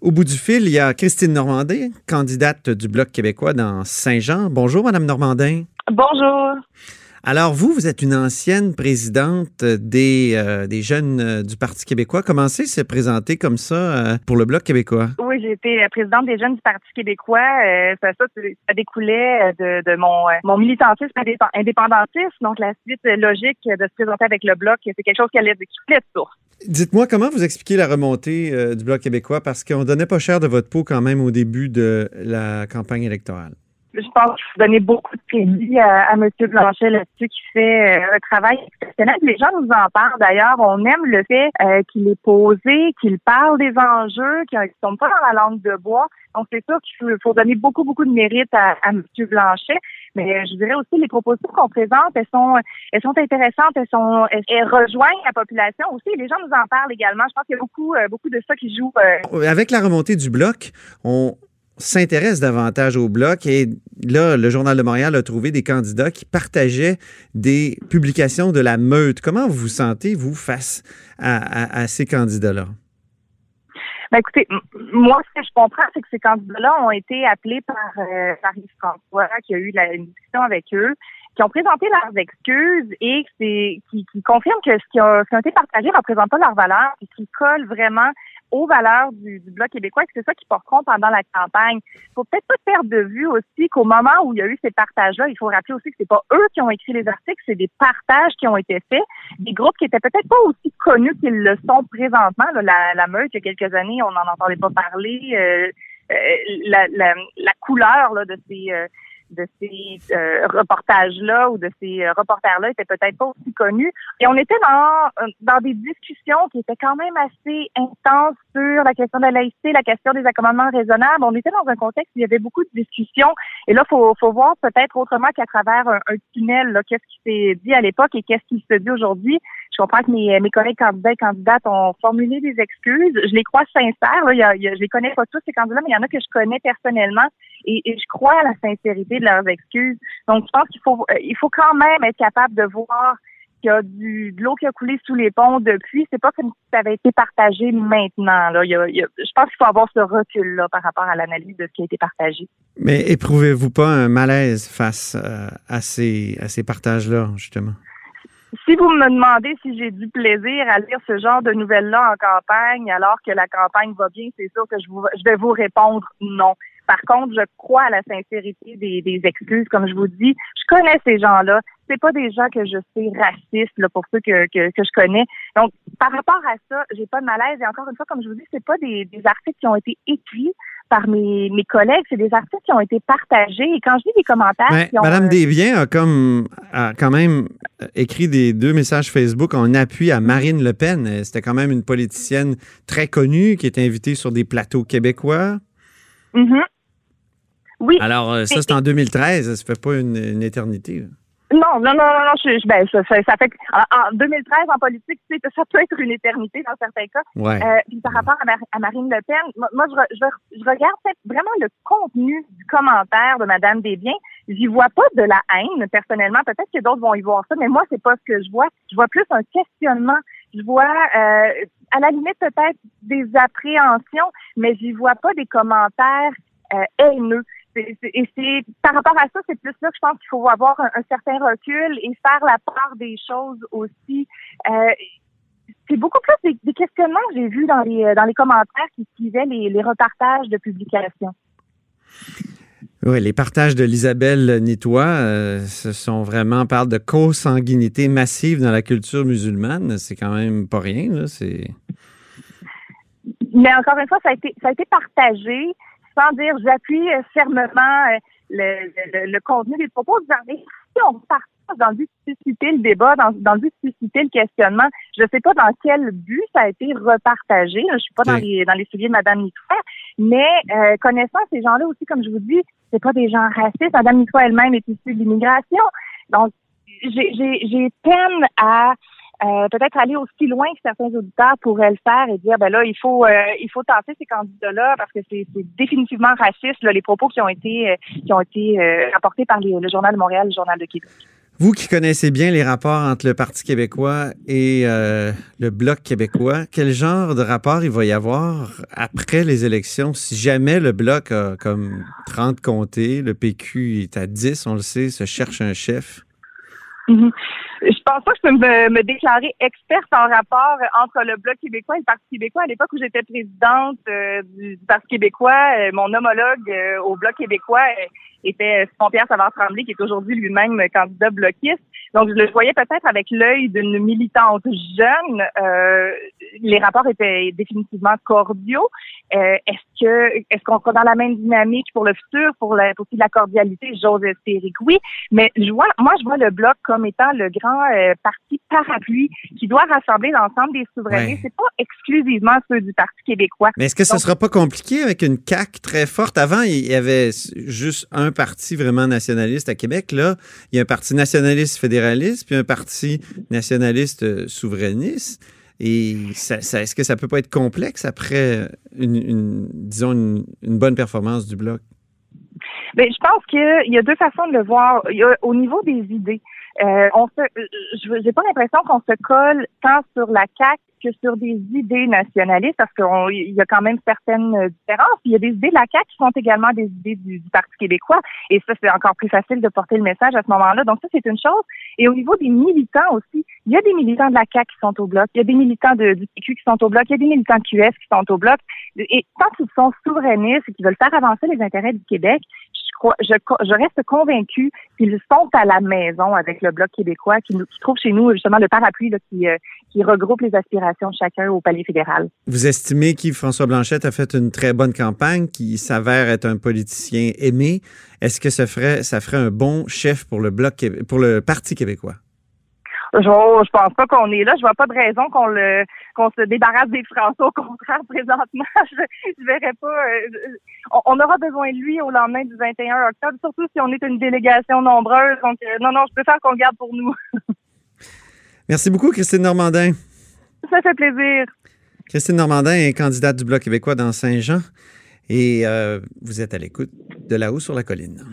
Au bout du fil, il y a Christine Normandin, candidate du Bloc québécois dans Saint-Jean. Bonjour, Madame Normandin. Bonjour. Alors, vous, vous êtes une ancienne présidente des, euh, des jeunes euh, du Parti québécois. Comment c'est se présenter comme ça euh, pour le Bloc québécois? Oui, j'ai été présidente des jeunes du Parti québécois. ça, ça, ça, découlait de, de mon, mon militantisme indépendantiste. Donc, la suite logique de se présenter avec le Bloc, c'est quelque chose qui allait de source. Dites-moi comment vous expliquez la remontée du Bloc québécois? Parce qu'on donnait pas cher de votre peau quand même au début de la campagne électorale je pense qu'il faut donner beaucoup de crédit à, à M. Blanchet là-dessus qui fait euh, un travail exceptionnel. Les gens nous en parlent d'ailleurs. On aime le fait euh, qu'il est posé, qu'il parle des enjeux, qu'ils ne sont pas dans la langue de bois. Donc, c'est sûr qu'il faut, donner beaucoup, beaucoup de mérite à, à M. Blanchet. Mais je dirais aussi les propositions qu'on présente, elles sont, elles sont intéressantes, elles sont, elles, rejoignent la population aussi. Les gens nous en parlent également. Je pense qu'il y a beaucoup, euh, beaucoup de ça qui joue. Avec la remontée du bloc, on, s'intéresse davantage au bloc et là, le Journal de Montréal a trouvé des candidats qui partageaient des publications de la meute. Comment vous vous sentez, vous, face à, ces candidats-là? Ben écoutez, moi, ce que je comprends, c'est que ces candidats-là ont été appelés par, euh, François, qui a eu la, une discussion avec eux, qui ont présenté leurs excuses et qui, qui confirment que ce qui a, été partagé ne représente pas leur valeur et qui colle vraiment aux valeurs du, du Bloc québécois que c'est ça qu'ils porteront pendant la campagne. Il faut peut-être pas perdre de vue aussi qu'au moment où il y a eu ces partages-là, il faut rappeler aussi que c'est pas eux qui ont écrit les articles, c'est des partages qui ont été faits, des groupes qui étaient peut-être pas aussi connus qu'ils le sont présentement. la, la meute, il y a quelques années, on n'en entendait pas parler. Euh, euh, la, la, la, couleur là, de ces euh, de ces euh, reportages-là ou de ces euh, reporters-là étaient peut-être pas aussi connus. Et on était dans, dans des discussions qui étaient quand même assez intenses sur la question de la laïcité, la question des accommodements raisonnables. On était dans un contexte où il y avait beaucoup de discussions. Et là, faut, faut voir peut-être autrement qu'à travers un, tunnel, qu'est-ce qui s'est dit à l'époque et qu'est-ce qui se dit aujourd'hui. Je comprends que mes, mes collègues candidats et candidates ont formulé des excuses. Je les crois sincères. Là. Il je les connais pas tous, ces candidats, mais il y en a que je connais personnellement et, et je crois à la sincérité de leurs excuses. Donc, je pense qu'il faut, euh, il faut quand même être capable de voir qu'il y a du, de l'eau qui a coulé sous les ponts depuis. C'est pas comme si ça avait été partagé maintenant. Là. Il y a, je pense qu'il faut avoir ce recul-là par rapport à l'analyse de ce qui a été partagé. Mais éprouvez-vous pas un malaise face euh, à ces, à ces partages-là, justement? Si vous me demandez si j'ai du plaisir à lire ce genre de nouvelles-là en campagne alors que la campagne va bien, c'est sûr que je, vous, vais vous répondre non. Par contre, je crois à la sincérité des, excuses, comme je vous dis. Je connais ces gens-là. C'est pas des gens que je sais racistes, là, pour ceux que, que, je connais. Donc, par rapport à ça, j'ai pas de malaise. Et encore une fois, comme je vous dis, c'est pas des articles qui ont été écrits par mes, mes collègues, c'est des articles qui ont été partagés. Et quand je lis des commentaires... qui ont, Madame Desbiens a, comme, a quand même écrit des deux messages Facebook en appui à Marine Le Pen. C'était quand même une politicienne très connue qui était invitée sur des plateaux québécois. Mm oui. Alors, euh, ça, c'est en 2013. Ça fait pas une, éternité. Non, non, non, non, non. Je, ben, ça, ça, fait en, 2013 en politique, ça peut être une éternité dans certains cas. Ouais. Euh, puis par rapport à, Marine Le Pen, moi, je, je, regarde vraiment le contenu du commentaire de Madame Desbiens. J'y vois pas de la haine personnellement. Peut-être que d'autres vont y voir ça, mais moi, c'est pas ce que je vois. Je vois plus un questionnement. Je vois, euh, à la limite peut-être des appréhensions, mais j'y vois pas des commentaires euh, haineux et c'est par rapport à ça, c'est plus là que je pense qu'il faut avoir un, certain recul et faire la part des choses aussi. Euh, c'est beaucoup plus des, questionnements que j'ai vus dans les dans les commentaires qui suivaient les, les repartages de publication. Oui, les partages de l'Isabelle Nitois, euh, ce sont vraiment, on parle de consanguinité massive dans la culture musulmane. C'est quand même pas rien, là. C'est. Mais encore une fois, ça a été, ça a été partagé sans dire j'appuie euh, fermement euh, le, le, contenu des propos. Si on part dans le but de susciter le débat, dans, dans le but de susciter le questionnement, je ne sais pas dans quel but ça a été repartagé. Je suis pas dans les dans les souliers de Mme Nitoua, mais euh, connaissant ces gens-là aussi, comme je vous dis, c'est pas des gens racistes. Mme Nitoua elle-même est issue de l'immigration. Donc, j'ai peine à euh, peut-être aller aussi loin que certains auditeurs pourraient le faire et dire ben là il faut euh, il faut tenter ces candidats-là parce que c'est définitivement raciste là, les propos qui ont été euh, qui ont été rapportés par le journal de Montréal, le journal de Québec. Vous qui connaissez bien les rapports entre le Parti québécois et le Bloc québécois, quel genre de rapport il va y avoir après les élections? Si jamais le Bloc a comme 30 comtés, le PQ est à 10, on le sait, se cherche un chef? Mhm. Je pense pas que je peux me, déclarer experte en rapport entre le Bloc québécois et le Parti québécois. À l'époque où j'étais présidente euh, du, Parti québécois, euh, mon homologue au Bloc québécois était Simon-Pierre Savard-Tremblay, qui est aujourd'hui lui-même candidat bloquiste. Donc, je le voyais peut-être avec l'œil d'une militante jeune. Euh, les rapports étaient définitivement cordiaux. Euh, est-ce que est-ce qu'on sera dans la même dynamique pour le futur, pour la, aussi la cordialité? J'ose espérer que oui. Mais je vois, moi, je vois le bloc comme étant le grand euh, parti parapluie qui doit rassembler l'ensemble des souverainistes. Ce C'est pas exclusivement ceux du Parti québécois. Mais est-ce que ce sera pas compliqué avec une CAQ très forte? Avant, il y avait juste un parti vraiment nationaliste à Québec. Là, il y a un parti nationaliste fédéraliste, puis un parti nationaliste euh, souverainiste. Et est-ce que ça peut pas être complexe après une, disons, une, bonne performance du bloc? Bien, je pense qu'il y a deux façons de le voir. au niveau des idées, euh, on se, je n'ai pas l'impression qu'on se colle tant sur la CAQ que sur des idées nationalistes, parce qu'il y a quand même certaines différences. Il y a des idées de la CAQ qui sont également des idées du, Parti québécois, et ça, c'est encore plus facile de porter le message à ce moment-là. Donc ça, c'est une chose. Et au niveau des militants aussi, il y a des militants de la CAQ qui sont au bloc, il y a des militants du PQ qui sont au bloc, il y a des militants de qui sont au bloc. Et tant qu'ils sont souverainistes et qu'ils veulent faire avancer les intérêts du Québec, je, reste convaincue qu'ils sont à la maison avec le Bloc québécois qui, nous, trouve chez nous justement le parapluie qui, euh, qui regroupe les aspirations de chacun au palais fédéral. Vous estimez qu'Yves-François Blanchette a fait une très bonne campagne, qui s'avère être un politicien aimé. Est-ce que ça ferait, ça ferait un bon chef pour le Bloc, pour le Parti québécois? Je, je pense pas qu'on est là. Je vois pas de raison qu'on le qu'on se débarrasse des Français. Au contraire, présentement, je, je verrais pas. Euh, on, aura besoin de lui au lendemain du 21 octobre, surtout si on est une délégation nombreuse. Donc, euh, non, non, je préfère qu'on le garde pour nous. Merci beaucoup, Christine Normandin. Ça fait plaisir. Christine Normandin est candidate du Bloc québécois dans Saint-Jean et euh, vous êtes à l'écoute de là-haut sur la colline.